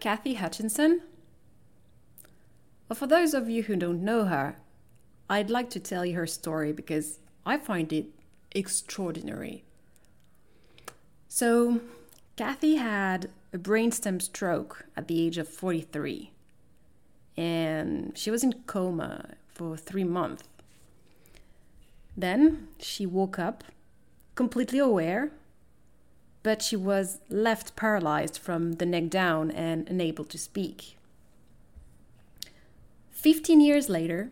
Cathy Hutchinson? Well, for those of you who don't know her, I'd like to tell you her story because I find it extraordinary. So, Cathy had a brainstem stroke at the age of 43, and she was in coma for three months. Then she woke up completely aware, but she was left paralyzed from the neck down and unable to speak. 15 years later,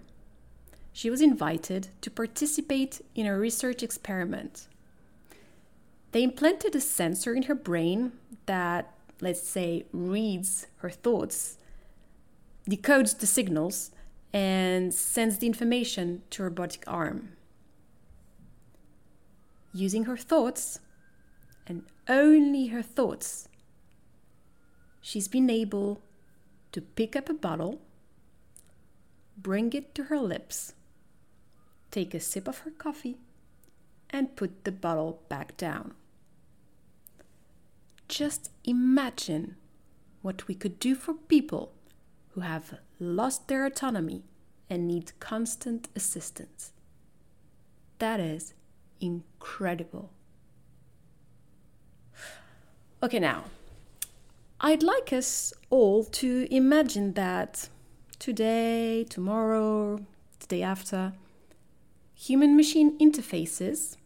she was invited to participate in a research experiment. They implanted a sensor in her brain that, let's say, reads her thoughts, decodes the signals, and sends the information to her robotic arm. Using her thoughts, only her thoughts, she's been able to pick up a bottle bring it to her lips, take a sip of her coffee, and put the bottle back down. Just imagine what we could do for people who have lost their autonomy and need constant assistance. That is incredible. Okay, now, I'd like us all to imagine that today, tomorrow, the day after, human machine interfaces,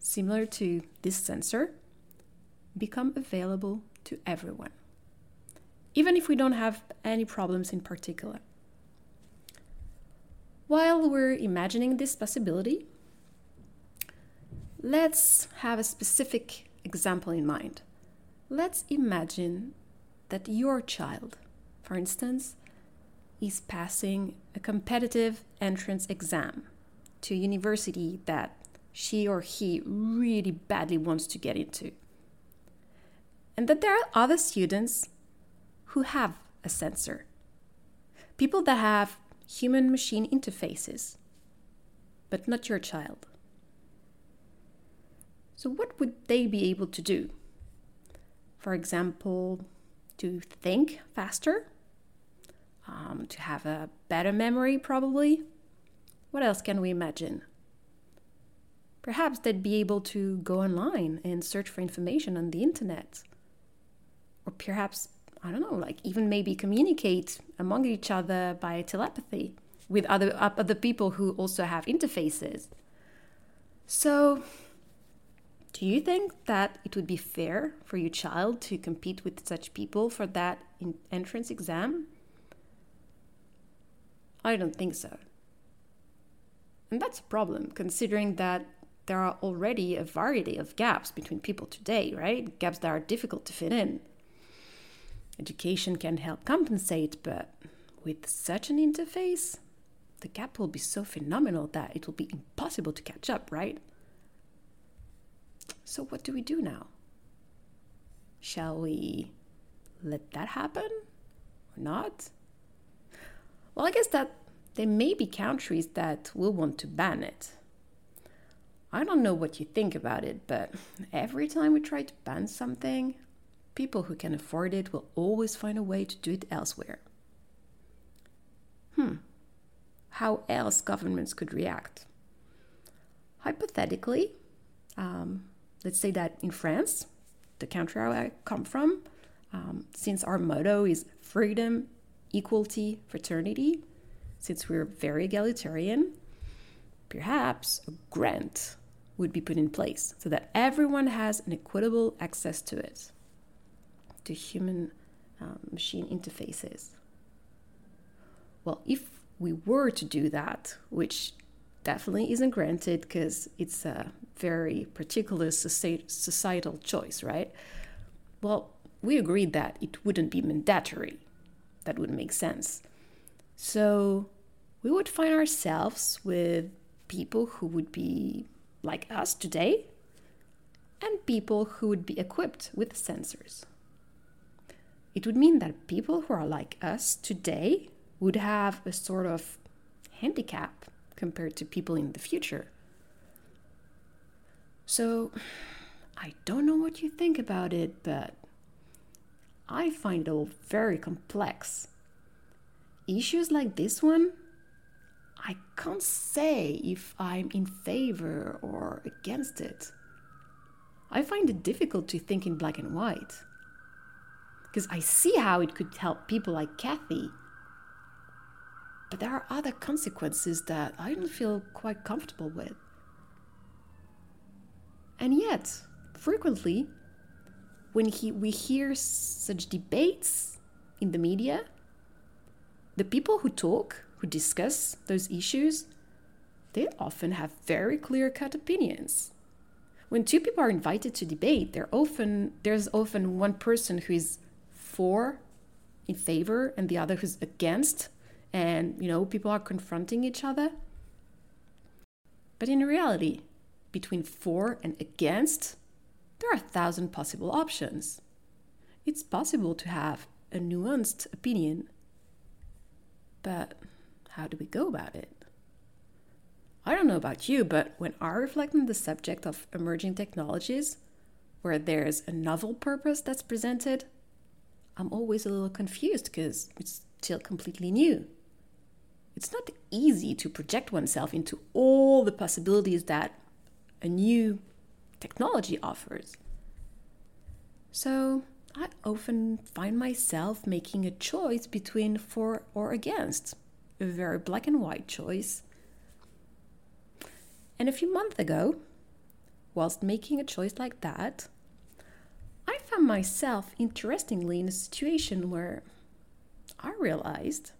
similar to this sensor, become available to everyone, even if we don't have any problems in particular. While we're imagining this possibility, let's have a specific example in mind. Let's imagine that your child, for instance, is passing a competitive entrance exam to a university that she or he really badly wants to get into. And that there are other students who have a sensor. People that have human machine interfaces, but not your child. So, what would they be able to do? For example, to think faster um, to have a better memory, probably. What else can we imagine? Perhaps they'd be able to go online and search for information on the internet. Or perhaps, I don't know, like even maybe communicate among each other by telepathy with other, other people who also have interfaces. So, do you think that it would be fair for your child to compete with such people for that entrance exam? I don't think so. And that's a problem, considering that there are already a variety of gaps between people today, right? Gaps that are difficult to fit in. Education can help compensate, but with such an interface, the gap will be so phenomenal that it will be impossible to catch up, right? So, what do we do now? Shall we let that happen or not? Well, I guess that there may be countries that will want to ban it. I don't know what you think about it, but every time we try to ban something, people who can afford it will always find a way to do it elsewhere. Hmm, how else governments could react? Hypothetically, um, let's say that in France, the country I come from, um, since our motto is freedom, equality, fraternity, since we're very egalitarian, perhaps a grant would be put in place so that everyone has an equitable access to it, to human um, machine interfaces. Well, if we were to do that, which definitely isn't granted because it's a very particular societal choice, right? Well, we agreed that it wouldn't be mandatory that would make sense. So we would find ourselves with people who would be like us today and people who would be equipped with sensors. It would mean that people who are like us today would have a sort of handicap compared to people in the future. So, I don't know what you think about it, but I find it all very complex. Issues like this one, I can't say if I'm in favor or against it. I find it difficult to think in black and white. Because I see how it could help people like Cathy. But there are other consequences that I don't feel quite comfortable with. And yet, frequently, when he, we hear such debates in the media, the people who talk, who discuss those issues, they often have very clear cut opinions. When two people are invited to debate, often, there's often one person who is for, in favor, and the other who's against, and you know, people are confronting each other. But in reality, between for and against, there are a thousand possible options. It's possible to have a nuanced opinion but how do we go about it? I don't know about you, but when I reflect on the subject of emerging technologies, where there's a novel purpose that's presented, I'm always a little confused because it's still completely new. It's not easy to project oneself into all the possibilities that a new technology offers. So I often find myself making a choice between for or against, a very black and white choice. And a few months ago, whilst making a choice like that, I found myself interestingly in a situation where I realized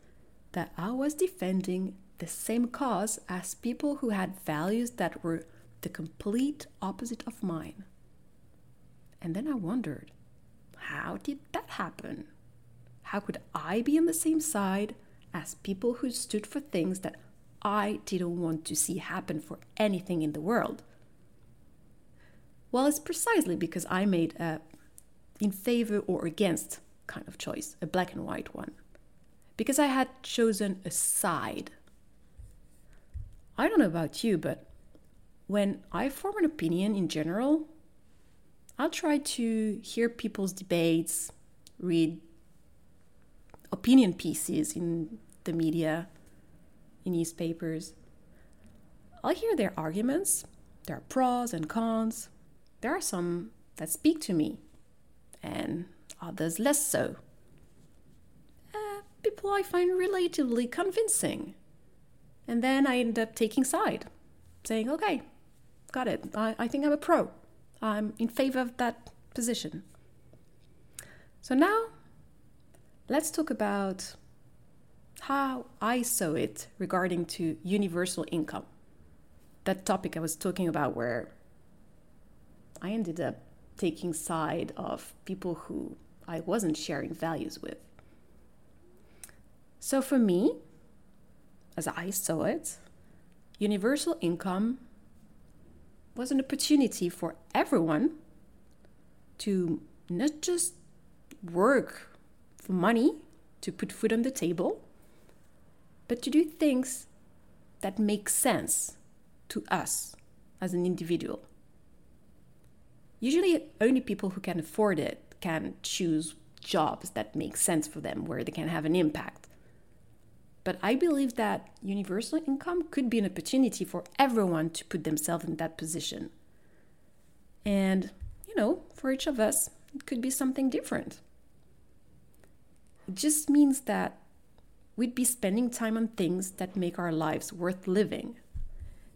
that I was defending the same cause as people who had values that were the complete opposite of mine. And then I wondered how did that happen? How could I be on the same side as people who stood for things that I didn't want to see happen for anything in the world? Well, it's precisely because I made a in favor or against kind of choice, a black and white one. Because I had chosen a side. I don't know about you, but when I form an opinion in general, I'll try to hear people's debates, read opinion pieces in the media, in newspapers. I'll hear their arguments. There are pros and cons. There are some that speak to me, and others less so. People I find relatively convincing. And then I end up taking side, saying, okay, got it. I, I think I'm a pro. I'm in favor of that position. So now let's talk about how I saw it regarding to universal income. That topic I was talking about where I ended up taking side of people who I wasn't sharing values with. So for me, as I saw it, universal income was an opportunity for everyone to not just work for money to put food on the table, but to do things that make sense to us as an individual. Usually, only people who can afford it can choose jobs that make sense for them, where they can have an impact. But I believe that universal income could be an opportunity for everyone to put themselves in that position. And, you know, for each of us, it could be something different. It just means that we'd be spending time on things that make our lives worth living.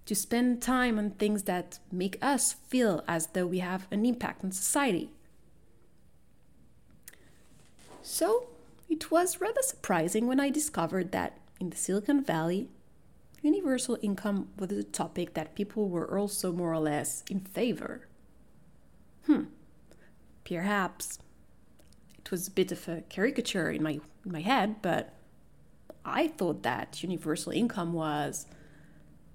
To spend time on things that make us feel as though we have an impact on society. So, it was rather surprising when I discovered that in the Silicon Valley, universal income was a topic that people were also more or less in favor. Hmm, perhaps it was a bit of a caricature in my, in my head, but I thought that universal income was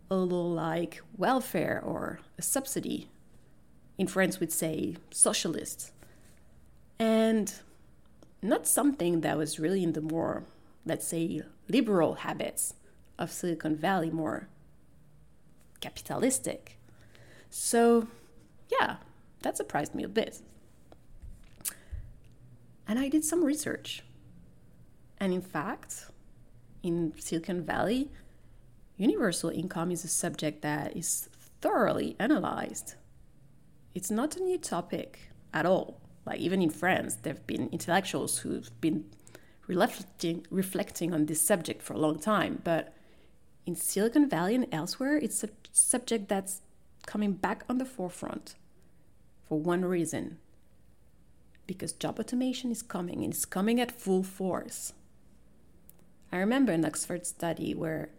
a little like welfare or a subsidy. In France, we'd say socialist. And not something that was really in the more, let's say, liberal habits of Silicon Valley, more capitalistic. So, yeah, that surprised me a bit. And I did some research. And in fact, in Silicon Valley, universal income is a subject that is thoroughly analyzed. It's not a new topic at all. Like even in France, there have been intellectuals who've been reflecting, reflecting on this subject for a long time. But in Silicon Valley and elsewhere, it's a subject that's coming back on the forefront for one reason because job automation is coming and it's coming at full force. I remember an Oxford study where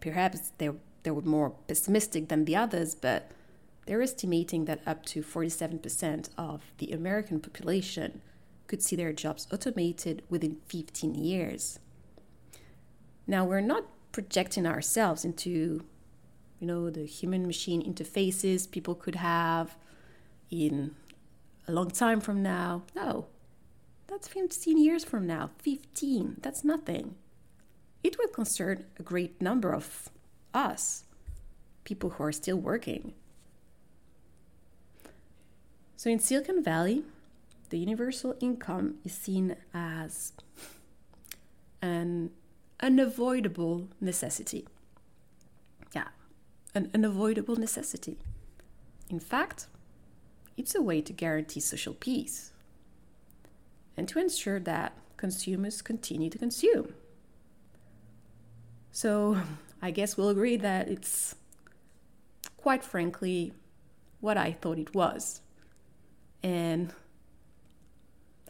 perhaps they, they were more pessimistic than the others, but they're estimating that up to 47% of the American population could see their jobs automated within 15 years. Now, we're not projecting ourselves into, you know, the human machine interfaces people could have in a long time from now. No, that's 15 years from now. 15, that's nothing. It will concern a great number of us, people who are still working. So in Silicon Valley, the universal income is seen as an unavoidable necessity. Yeah, an unavoidable necessity. In fact, it's a way to guarantee social peace and to ensure that consumers continue to consume. So, I guess we'll agree that it's quite frankly what I thought it was. And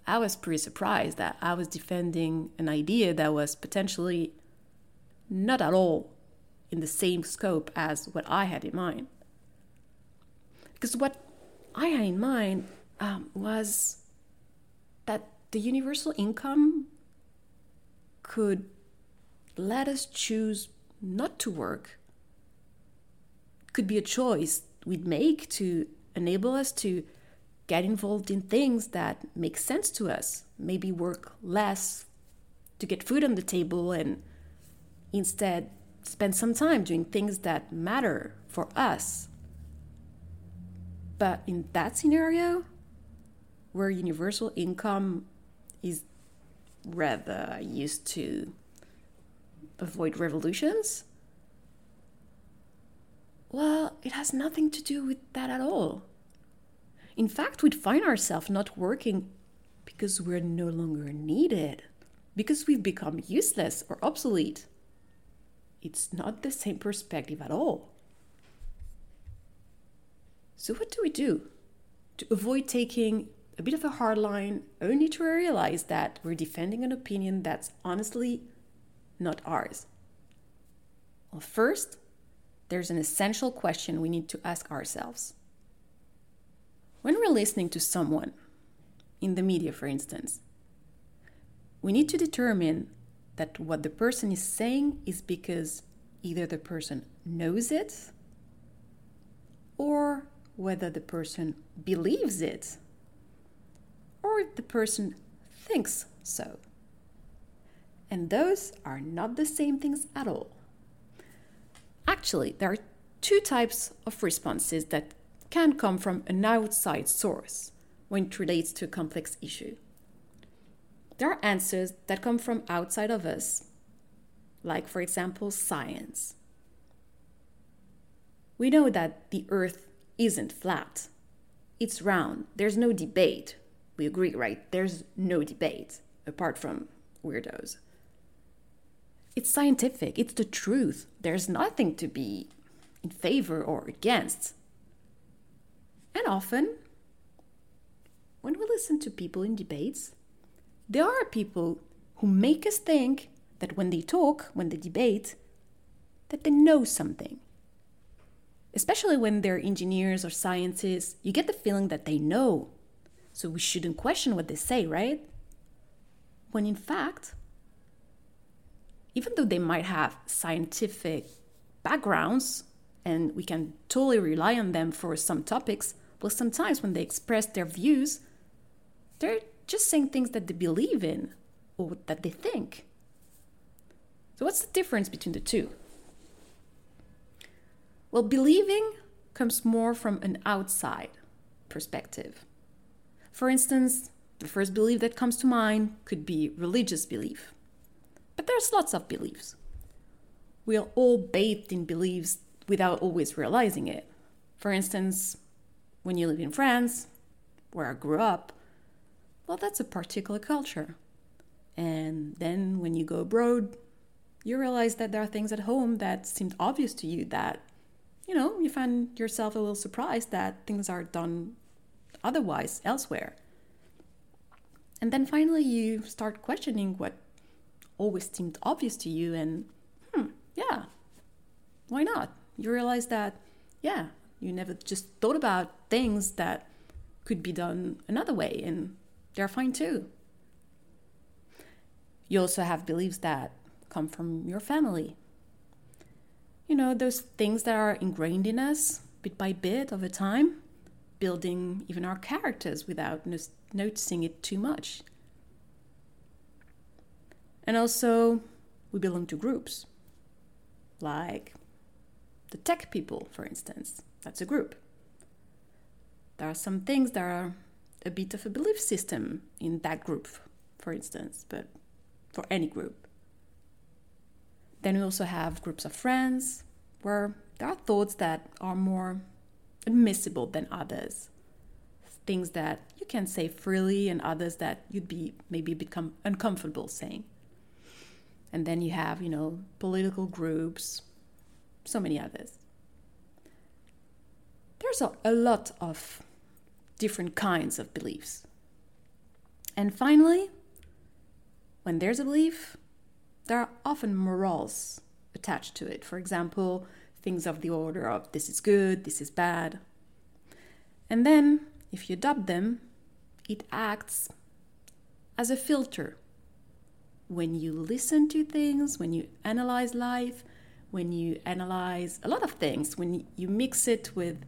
I was pretty surprised that I was defending an idea that was potentially not at all in the same scope as what I had in mind. Because what I had in mind um, was that the universal income could let us choose not to work. Could be a choice we'd make to enable us to get involved in things that make sense to us. Maybe work less to get food on the table and instead spend some time doing things that matter for us. But in that scenario, where universal income is rather used to avoid revolutions, well, it has nothing to do with that at all. In fact, we'd find ourselves not working because we're no longer needed, because we've become useless or obsolete. It's not the same perspective at all. So, what do we do? To avoid taking a bit of a hard line, only to realize that we're defending an opinion that's honestly not ours. Well, first, there's an essential question we need to ask ourselves when we're listening to someone, in the media for instance, we need to determine that what the person is saying is because either the person knows it or whether the person believes it or the person thinks so. And those are not the same things at all. Actually, there are two types of responses that can come from an outside source when it relates to a complex issue. There are answers that come from outside of us, like, for example, science. We know that the earth isn't flat, it's round. There's no debate. We agree, right? There's no debate apart from weirdos. It's scientific, it's the truth. There's nothing to be in favor or against. And often, when we listen to people in debates, there are people who make us think that when they talk, when they debate, that they know something. Especially when they're engineers or scientists, you get the feeling that they know. So we shouldn't question what they say, right? When in fact, even though they might have scientific backgrounds and we can totally rely on them for some topics, well, sometimes when they express their views, they're just saying things that they believe in or that they think. So, what's the difference between the two? Well, believing comes more from an outside perspective. For instance, The first belief that comes to mind could be religious belief. But there's lots of beliefs. We are all bathed in beliefs without always realizing it. For instance, when you live in France, where I grew up, well, that's a particular culture. And then when you go abroad, you realize that there are things at home that seemed obvious to you that, you know, you find yourself a little surprised that things are done otherwise elsewhere. And then finally, you start questioning what always seemed obvious to you, and hmm, yeah, why not? You realize that, yeah, you never just thought about things that could be done another way, and they're fine too. You also have beliefs that come from your family. You know, those things that are ingrained in us bit by bit over time, building even our characters without no- noticing it too much. And also, we belong to groups, like the tech people, for instance. That's a group. There are some things that are a bit of a belief system in that group, for instance, but for any group. Then we also have groups of friends where there are thoughts that are more admissible than others. Things that you can say freely and others that you'd be maybe become uncomfortable saying. And then you have, you know, political groups, so many others. There's a, a lot of different kinds of beliefs. And finally, when there's a belief, there are often morals attached to it. For example, things of the order of this is good, this is bad. And then, if you adopt them, it acts as a filter when you listen to things, when you analyze life, when you analyze a lot of things, when you mix it with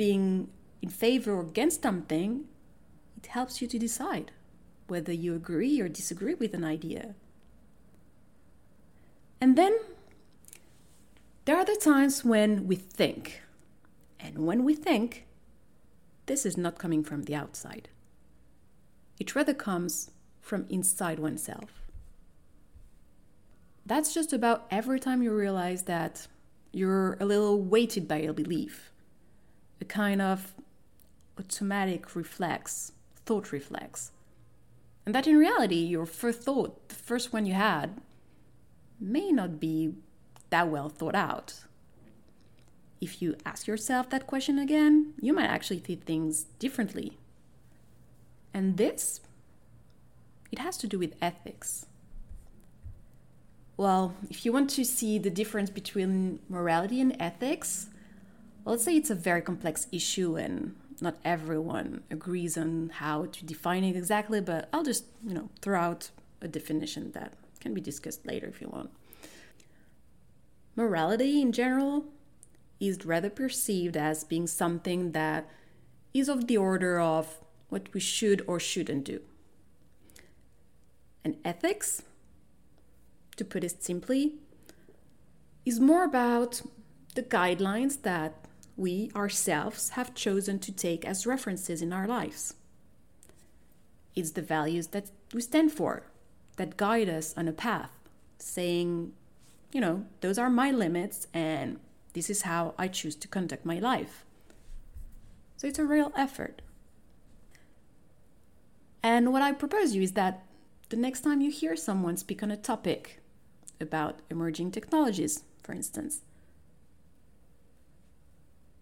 being in favor or against something, it helps you to decide whether you agree or disagree with an idea. And then there are the times when we think. And when we think, this is not coming from the outside. It rather comes from inside oneself. That's just about every time you realize that you're a little weighted by a belief, a kind of automatic reflex, thought reflex. And that in reality, your first thought, the first one you had, may not be that well thought out. If you ask yourself that question again, you might actually see things differently. And this it has to do with ethics. Well, if you want to see the difference between morality and ethics, let's say it's a very complex issue and not everyone agrees on how to define it exactly, but I'll just, you know, throw out a definition that can be discussed later if you want. Morality in general is rather perceived as being something that is of the order of what we should or shouldn't do. And ethics, to put it simply, is more about the guidelines that we ourselves have chosen to take as references in our lives. It's the values that we stand for, that guide us on a path, saying, you know, those are my limits and this is how I choose to conduct my life. So it's a real effort. And what I propose you is that the next time you hear someone speak on a topic about emerging technologies, for instance,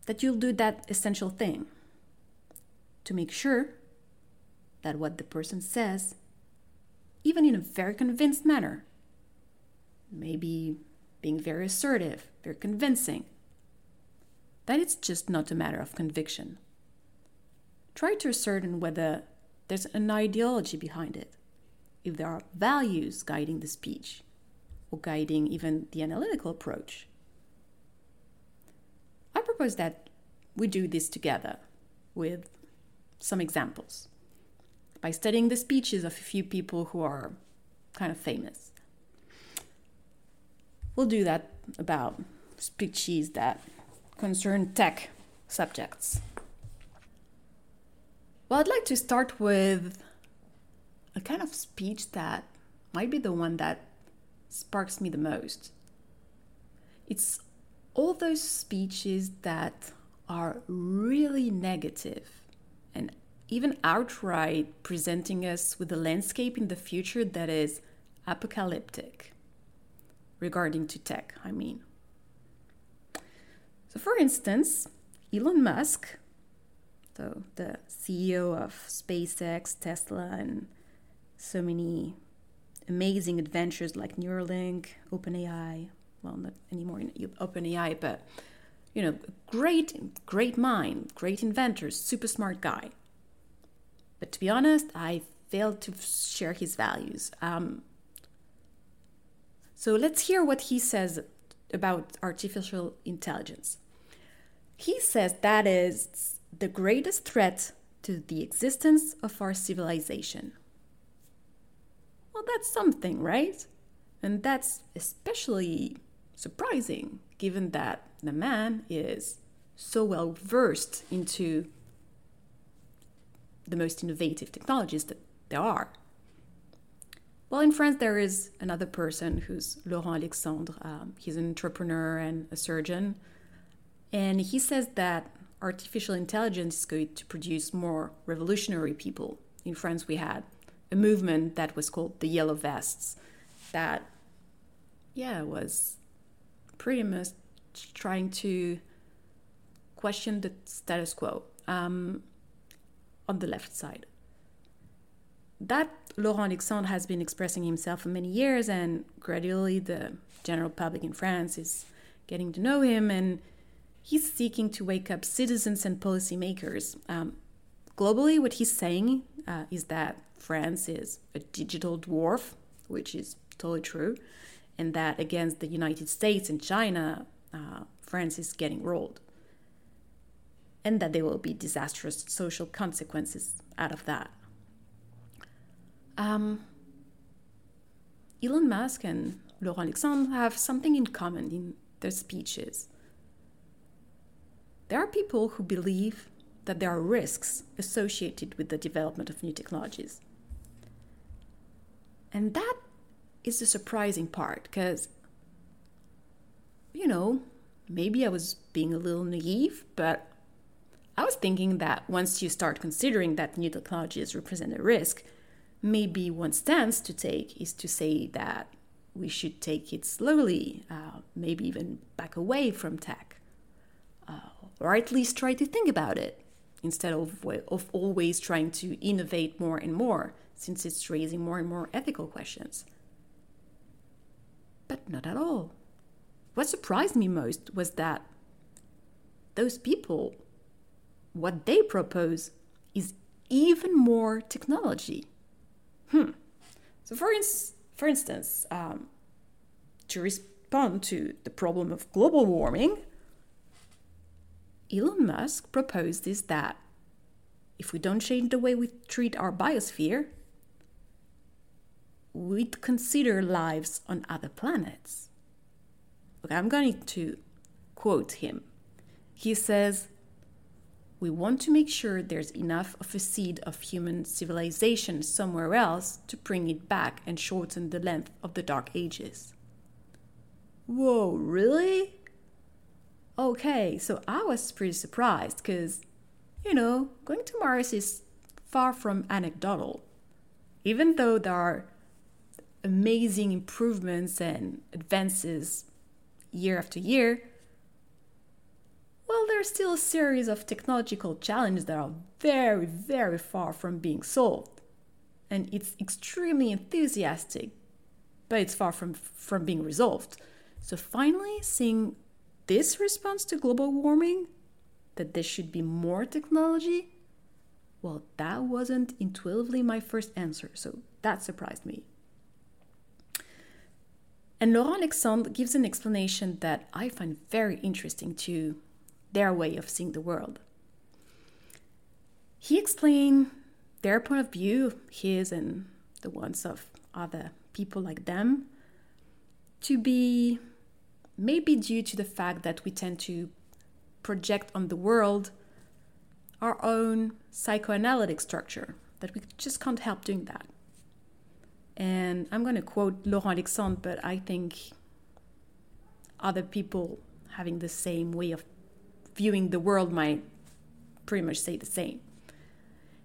that you'll do that essential thing to make sure that what the person says, even in a very convinced manner, maybe being very assertive, very convincing, that it's just not a matter of conviction. Try to ascertain whether there's an ideology behind it if there are values guiding the speech or guiding even the analytical approach. I propose that we do this together with some examples by studying the speeches of a few people who are kind of famous. We'll do that about speeches that concern tech subjects. Well, I'd like to start with a kind of speech that might be the one that sparks me the most. It's all those speeches that are really negative and even outright presenting us with a landscape in the future that is apocalyptic regarding to tech, I mean. So for instance, Elon Musk so the CEO of SpaceX, Tesla, and so many amazing adventures like Neuralink, OpenAI. Well, not anymore in OpenAI, but you know, great, great mind, great inventor, super smart guy. But to be honest, I failed to share his values. Um, so let's hear what he says about artificial intelligence. He says that is the greatest threat to the existence of our civilization. Well, that's something, right? And that's especially surprising given that the man is so well versed into the most innovative technologies that there are. Well, in France, there is another person who's Laurent Alexandre. Um, he's an entrepreneur and a surgeon. And he says that artificial intelligence is going to produce more revolutionary people. In France, we had a movement that was called the Yellow Vests that, yeah, was pretty much trying to question the status quo um, on the left side. That Laurent Alexandre has been expressing himself for many years, and gradually the general public in France is getting to know him and he's seeking to wake up citizens and policymakers. Um, globally, what he's saying uh, is that France is a digital dwarf, which is totally true, and that against the United States and China, uh, France is getting rolled. And that there will be disastrous social consequences out of that. Um, Elon Musk and Laurent Alexandre have something in common in their speeches. There are people who believe that there are risks associated with the development of new technologies. And that is the surprising part because, you know, maybe I was being a little naive, but I was thinking that once you start considering that new technologies represent a risk, maybe one stance to take is to say that we should take it slowly, uh, maybe even back away from tech or at least try to think about it instead of, of always trying to innovate more and more, since it's raising more and more ethical questions. But not at all. What surprised me most was that those people, what they propose is even more technology. Hmm. So, for, for instance, um, to respond to the problem of global warming, Elon Musk proposed is that if we don't change the way we treat our biosphere, we'd consider lives on other planets. Okay, I'm going to quote him. He says, We want to make sure there's enough of a seed of human civilization somewhere else to bring it back and shorten the length of the Dark Ages. Whoa, really? Okay, so I was pretty surprised because, you know, going to Mars is far from anecdotal. Even though there are amazing improvements and advances year after year, well, there's still a series of technological challenges that are very, very far from being solved. And it's extremely enthusiastic, but it's far from, from being resolved. So finally, seeing this response to global warming, that there should be more technology, well, that wasn't intuitively my first answer, so that surprised me. And Laurent Alexandre gives an explanation that I find very interesting to their way of seeing the world. He explained their point of view, his and the ones of other people like them, to be maybe due to the fact that we tend to project on the world our own psychoanalytic structure, that we just can't help doing that. And I'm going to quote Laurent Alexandre, but I think other people having the same way of viewing the world might pretty much say the same.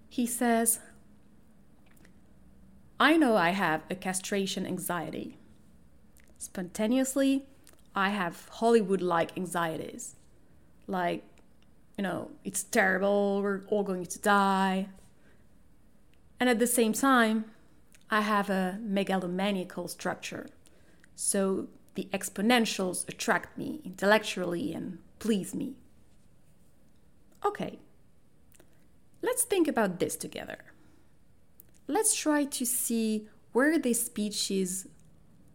He says, I know I have a castration anxiety. Spontaneously, I have Hollywood like anxieties. Like, you know, it's terrible, we're all going to die. And at the same time, I have a megalomaniacal structure. So the exponentials attract me intellectually and please me. Okay, let's think about this together. Let's try to see where these speeches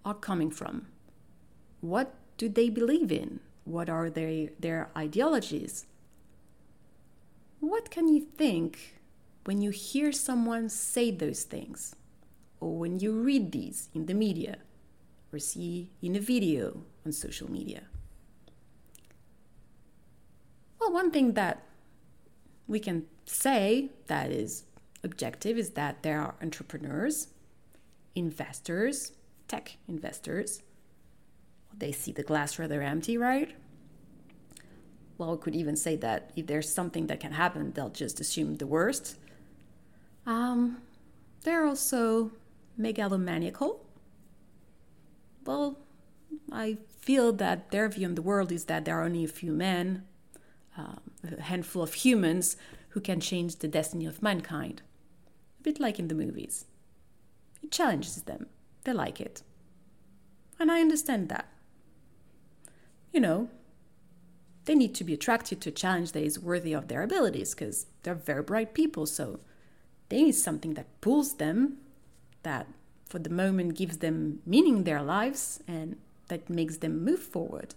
are coming from. What do they believe in? What are their, their ideologies? What can you think when you hear someone say those things? Or when you read these in the media? Or see in a video on social media? Well, one thing that we can say that is objective is that there are entrepreneurs, investors, tech investors. They see the glass rather empty, right? Well, we could even say that if there's something that can happen, they'll just assume the worst. Um, they're also megalomaniacal. Well, I feel that their view on the world is that there are only a few men, um, a handful of humans who can change the destiny of mankind. A bit like in the movies. It challenges them, they like it. And I understand that. You know, they need to be attracted to a challenge that is worthy of their abilities because they're very bright people. So they need something that pulls them, that for the moment gives them meaning in their lives, and that makes them move forward.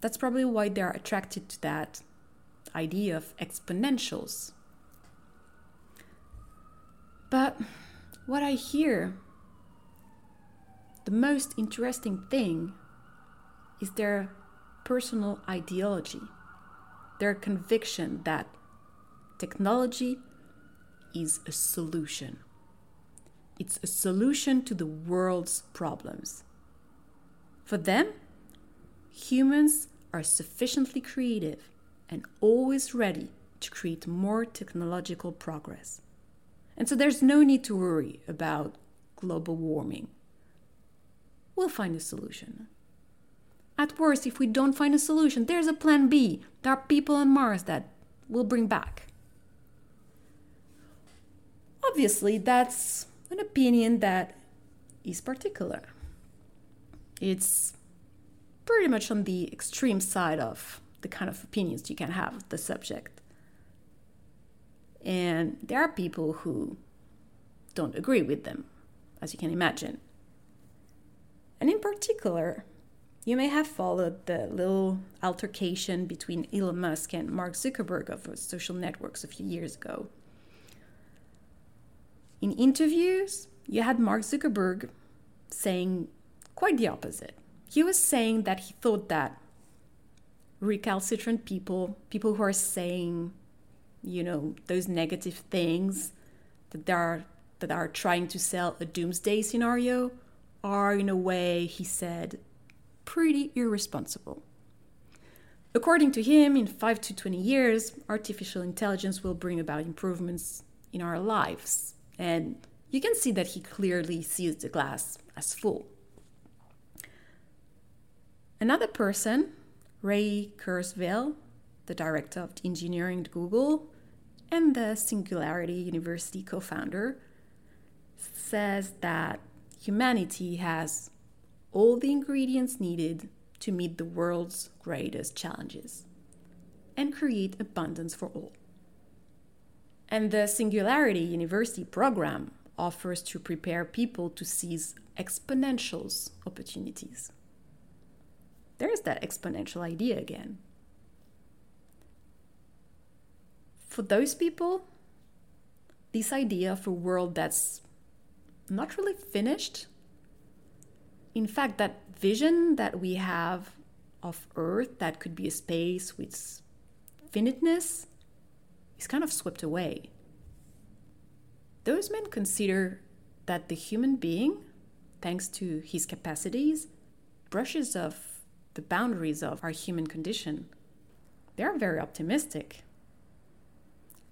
That's probably why they're attracted to that idea of exponentials. But what I hear, the most interesting thing is their personal ideology, their conviction that technology is a solution. It's a solution to the world's problems. For them, humans are sufficiently creative and always ready to create more technological progress. And so there's no need to worry about global warming. We'll find a solution. At worst, if we don't find a solution, there's a plan B. There are people on Mars that we'll bring back. Obviously, that's an opinion that is particular. It's pretty much on the extreme side of the kind of opinions you can have of the subject. And there are people who don't agree with them, as you can imagine. And in particular, you may have followed the little altercation between Elon Musk and Mark Zuckerberg of social networks a few years ago. In interviews, you had Mark Zuckerberg saying quite the opposite. He was saying that he thought that recalcitrant people, people who are saying, you know, those negative things that they are that are trying to sell a doomsday scenario are in a way, he said, pretty irresponsible. According to him, in 5 to 20 years, artificial intelligence will bring about improvements in our lives. And you can see that he clearly sees the glass as full. Another person Ray Kurzweil, the director of engineering at Google and the Singularity University co founder, says that humanity has all the ingredients needed to meet the world's greatest challenges and create abundance for all. And the Singularity University program offers to prepare people to seize exponentials opportunities there's that exponential idea again. For those people, this idea of a world that's not really finished, in fact, that vision that we have of Earth that could be a space with finiteness is kind of swept away. Those men consider that the human being, thanks to his capacities, brushes off the boundaries of our human condition. They are very optimistic.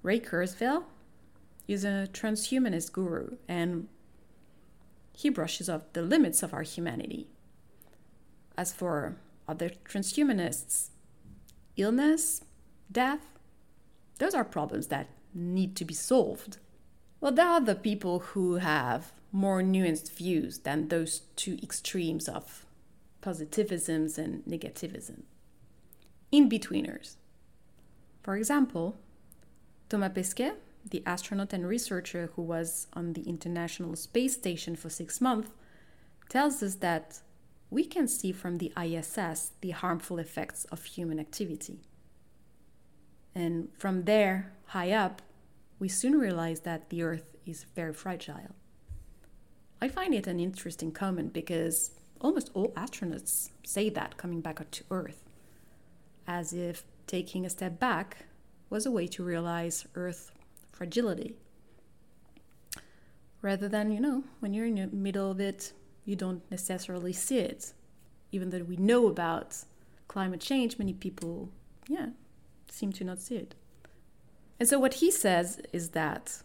Ray Kurzweil is a transhumanist guru and he brushes off the limits of our humanity. As for other transhumanists, illness, death, those are problems that need to be solved. Well, there are the people who have more nuanced views than those two extremes of positivisms and negativism. In betweeners. For example, Thomas Pesquet, the astronaut and researcher who was on the International Space Station for six months, tells us that we can see from the ISS the harmful effects of human activity. And from there, high up, we soon realize that the Earth is very fragile. I find it an interesting comment because almost all astronauts say that coming back to Earth, as if taking a step back was a way to realize Earth's fragility. Rather than, you know, when you're in the middle of it, you don't necessarily see it. Even though we know about climate change, many people, yeah, seem to not see it. And so what he says is that,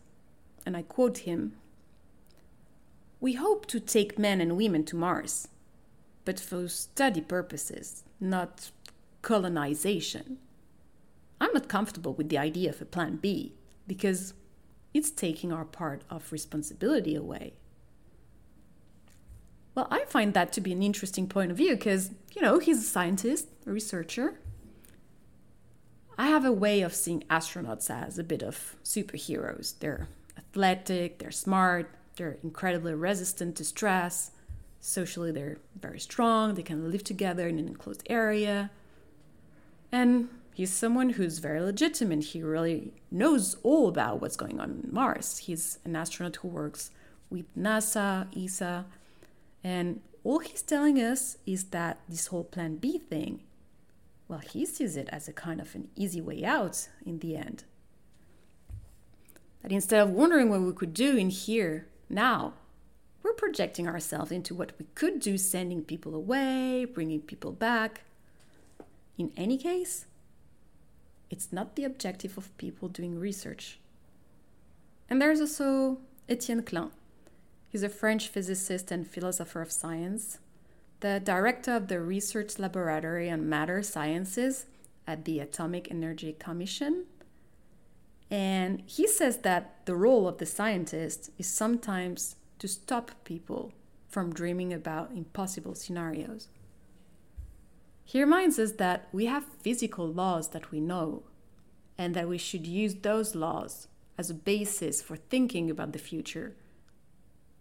and I quote him, we hope to take men and women to Mars, but for study purposes, not colonization. I'm not comfortable with the idea of a plan B because it's taking our part of responsibility away. Well, I find that to be an interesting point of view because, you know, he's a scientist, a researcher. I have a way of seeing astronauts as a bit of superheroes. They're athletic, they're smart, they're incredibly resistant to stress. Socially, they're very strong, they can live together in an enclosed area. And he's someone who's very legitimate. He really knows all about what's going on on Mars. He's an astronaut who works with NASA, ESA, and all he's telling us is that this whole Plan B thing, well, he sees it as a kind of an easy way out in the end. That instead of wondering what we could do in here, now, we're projecting ourselves into what we could do, sending people away, bringing people back. In any case, it's not the objective of people doing research. And there's also Etienne Klein, He's a French physicist and philosopher of science, the director of the Research Laboratory on Matter Sciences at the Atomic Energy Commission. And he says that the role of the scientist is sometimes to stop people from dreaming about impossible scenarios. He reminds us that we have physical laws that we know, and that we should use those laws as a basis for thinking about the future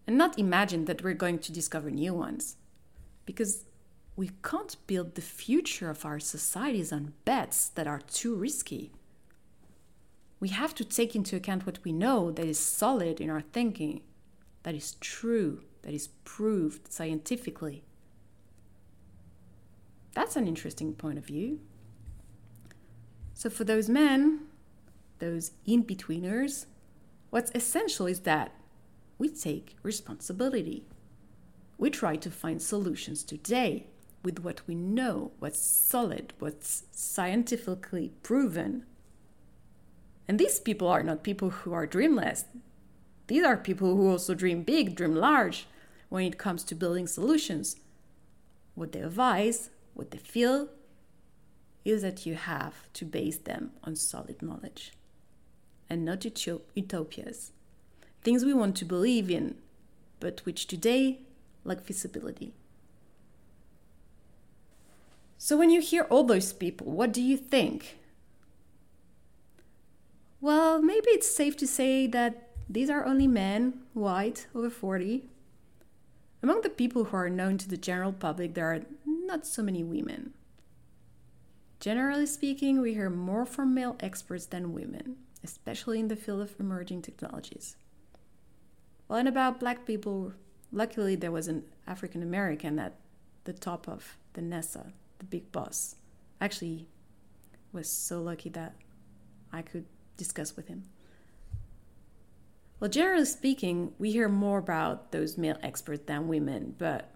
and not imagine that we're going to discover new ones. Because we can't build the future of our societies on bets that are too risky. We have to take into account what we know that is solid in our thinking, that is true, that is proved scientifically. That's an interesting point of view. So, for those men, those in betweeners, what's essential is that we take responsibility. We try to find solutions today with what we know, what's solid, what's scientifically proven. And these people are not people who are dreamless. These are people who also dream big, dream large when it comes to building solutions. What they advise, what they feel, is that you have to base them on solid knowledge and not utopias things we want to believe in, but which today lack feasibility. So, when you hear all those people, what do you think? Well, maybe it's safe to say that these are only men, white, over 40. Among the people who are known to the general public, there are not so many women. Generally speaking, we hear more from male experts than women, especially in the field of emerging technologies. Well, and about black people, luckily there was an African American at the top of the NASA, the big boss. Actually, was so lucky that I could discuss with him. Well, generally speaking, we hear more about those male experts than women, but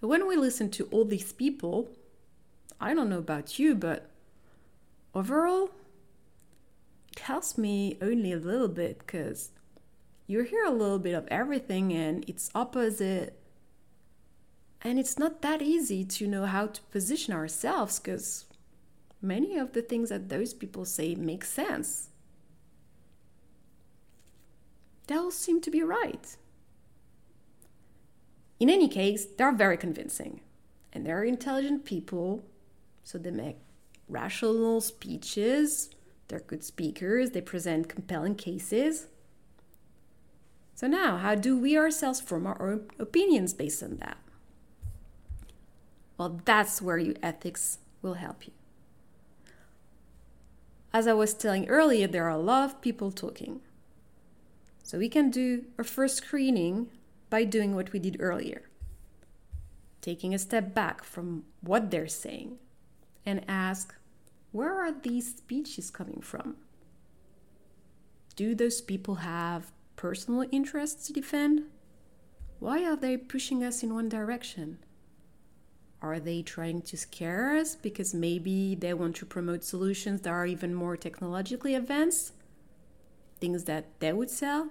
when we listen to all these people, I don't know about you, but overall, it helps me only a little bit because you hear a little bit of everything and it's opposite. And it's not that easy to know how to position ourselves because many of the things that those people say make sense. They all seem to be right. In any case, they're very convincing and they're intelligent people, so they make rational speeches, they're good speakers, they present compelling cases. So, now, how do we ourselves form our own opinions based on that? Well, that's where your ethics will help you. As I was telling earlier, there are a lot of people talking. So we can do a first screening by doing what we did earlier taking a step back from what they're saying and ask where are these speeches coming from? Do those people have personal interests to defend? Why are they pushing us in one direction? Are they trying to scare us because maybe they want to promote solutions that are even more technologically advanced? Things that they would sell?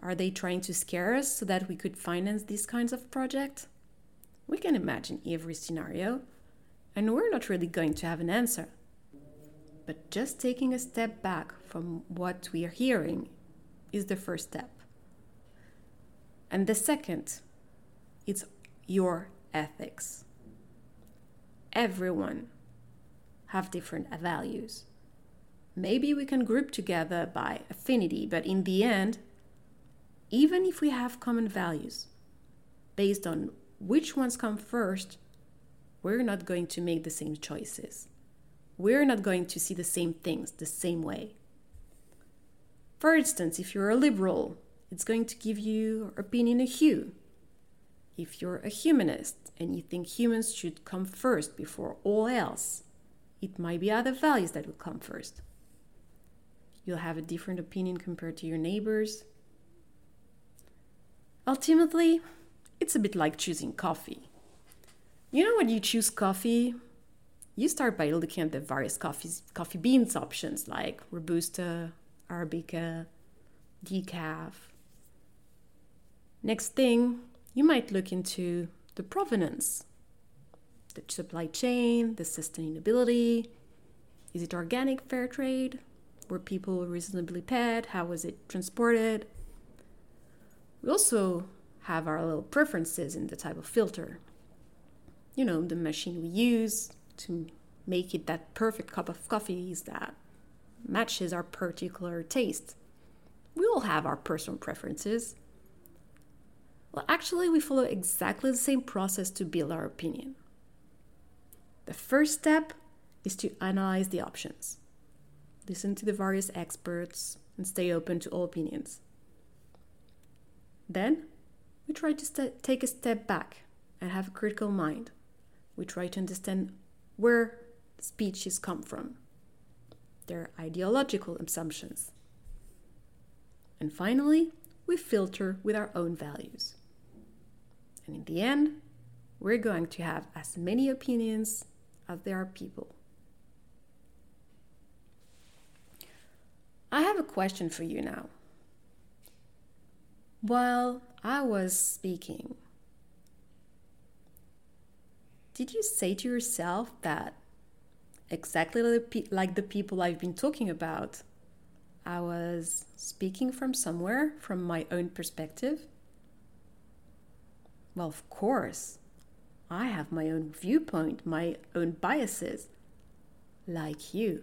Are they trying to scare us so that we could finance these kinds of projects? We can imagine every scenario, and we're not really going to have an answer. But just taking a step back from what we are hearing is the first step. And the second, it's your ethics. Everyone have different values. Maybe we can group together by affinity, but in the end, even if we have common values, based on which ones come first, we're not going to make the same choices. We're not going to see the same things the same way. For instance, if you're a liberal, it's going to give you opinion a hue. If you're a humanist and you think humans should come first before all else, it might be other values that will come first. You'll have a different opinion compared to your neighbors, Ultimately, it's a bit like choosing coffee. You know, when you choose coffee, you start by looking at the various coffees, coffee beans options like Robusta, Arabica, decaf. Next thing, you might look into the provenance, the supply chain, the sustainability. Is it organic, fair trade? Were people reasonably paid? How was it transported? We also have our little preferences in the type of filter. You know, the machine we use to make it that perfect cup of coffee that matches our particular taste. We all have our personal preferences. Well, actually, we follow exactly the same process to build our opinion. The first step is to analyze the options, listen to the various experts, and stay open to all opinions. Then we try to st- take a step back and have a critical mind. We try to understand where speeches come from, their ideological assumptions. And finally, we filter with our own values. And in the end, we're going to have as many opinions as there are people. I have a question for you now. While I was speaking, did you say to yourself that exactly like the people I've been talking about, I was speaking from somewhere, from my own perspective? Well, of course. I have my own viewpoint, my own biases, like you.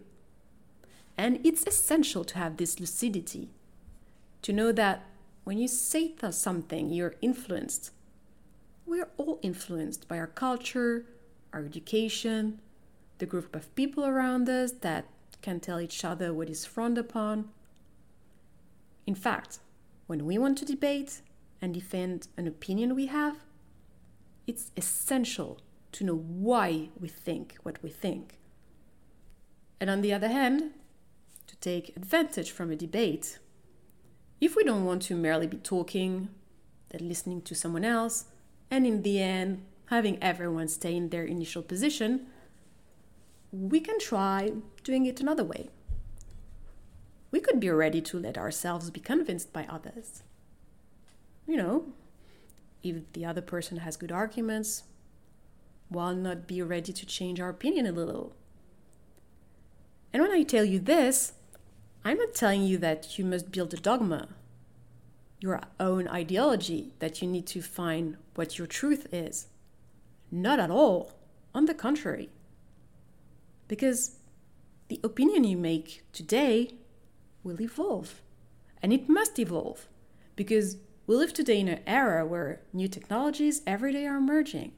And it's essential to have this lucidity, to know that when you say something, you're influenced. We're all influenced by our culture, our education, the group of people around us that can tell each other what is frowned upon. In fact, when we want to debate and defend an opinion we have, it's essential to know why we think what we think. And on the other hand, to take advantage from a debate. If we don't want to merely be talking, then listening to someone else, and in the end, having everyone stay in their initial position, we can try doing it another way. We could be ready to let ourselves be convinced by others. You know, if the other person has good arguments, why not be ready to change our opinion a little? And when I tell you this, I'm not telling you that you must build a dogma, your own ideology, that you need to find what your truth is. Not at all. On the contrary. Because the opinion you make today will evolve. And it must evolve. Because we live today in an era where new technologies every day are emerging.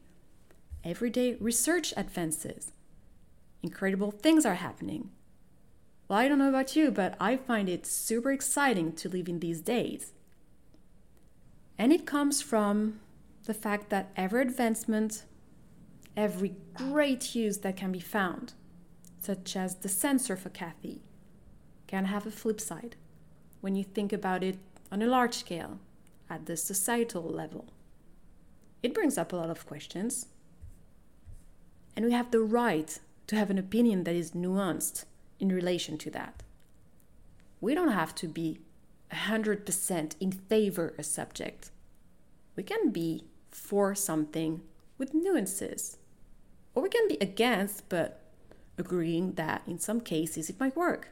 Every day research advances. Incredible things are happening. Well, I don't know about you, but I find it super exciting to live in these days. And it comes from the fact that every advancement, every great use that can be found, such as the sensor for Cathy, can have a flip side when you think about it on a large scale, at the societal level. It brings up a lot of questions. And we have the right to have an opinion that is nuanced in relation to that. We don't have to be 100% in favor a subject. We can be for something with nuances. Or we can be against, but agreeing that in some cases it might work.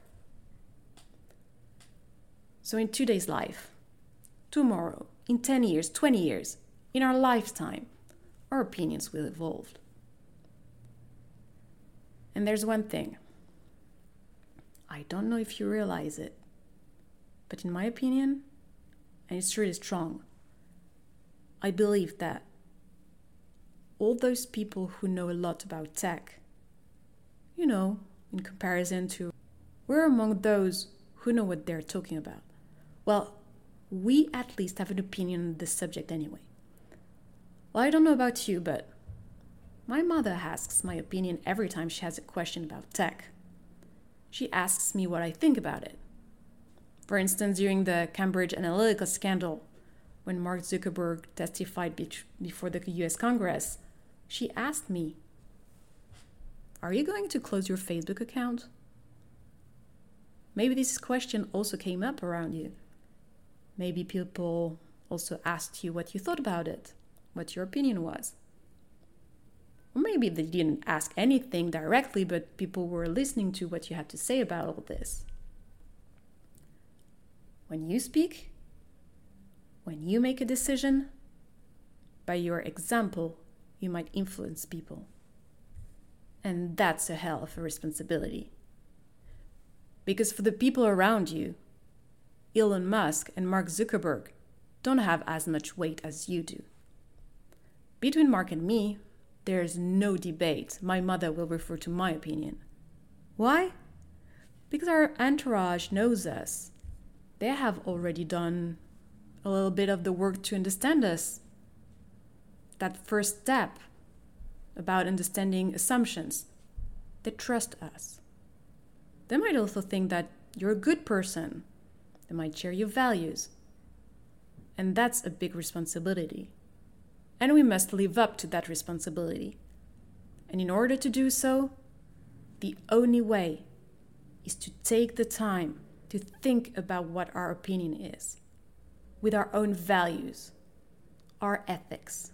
So, in today's life, tomorrow, in 10 years, 20 years, in our lifetime, our opinions will evolve. And there's one thing I don't know if you realize it, but in my opinion, and it's really strong, I believe that all those people who know a lot about tech, you know, in comparison to, we're among those who know what they're talking about. Well, we at least have an opinion on this subject anyway. Well, I don't know about you, but my mother asks my opinion every time she has a question about tech she asks me what I think about it. For instance, during the Cambridge Analytica scandal, when Mark Zuckerberg testified be- before the US Congress, she asked me, Are you going to close your Facebook account? Maybe this question also came up around you. Maybe people also asked you what you thought about it, what your opinion was. Or maybe they didn't ask anything directly, but people were listening to what you had to say about all this. When you speak, when you make a decision, by your example, you might influence people. And that's a hell of a responsibility. Because for the people around you, Elon Musk and Mark Zuckerberg don't have as much weight as you do. Between Mark and me, there's no debate. My mother will refer to my opinion. Why? Because our entourage knows us. They have already done a little bit of the work to understand us. That first step about understanding assumptions. They trust us. They might also think that you're a good person. They might share your values. And that's a big responsibility and we must live up to that responsibility. And in order to do so, the only way is to take the time to think about what our opinion is, with our own values, our ethics.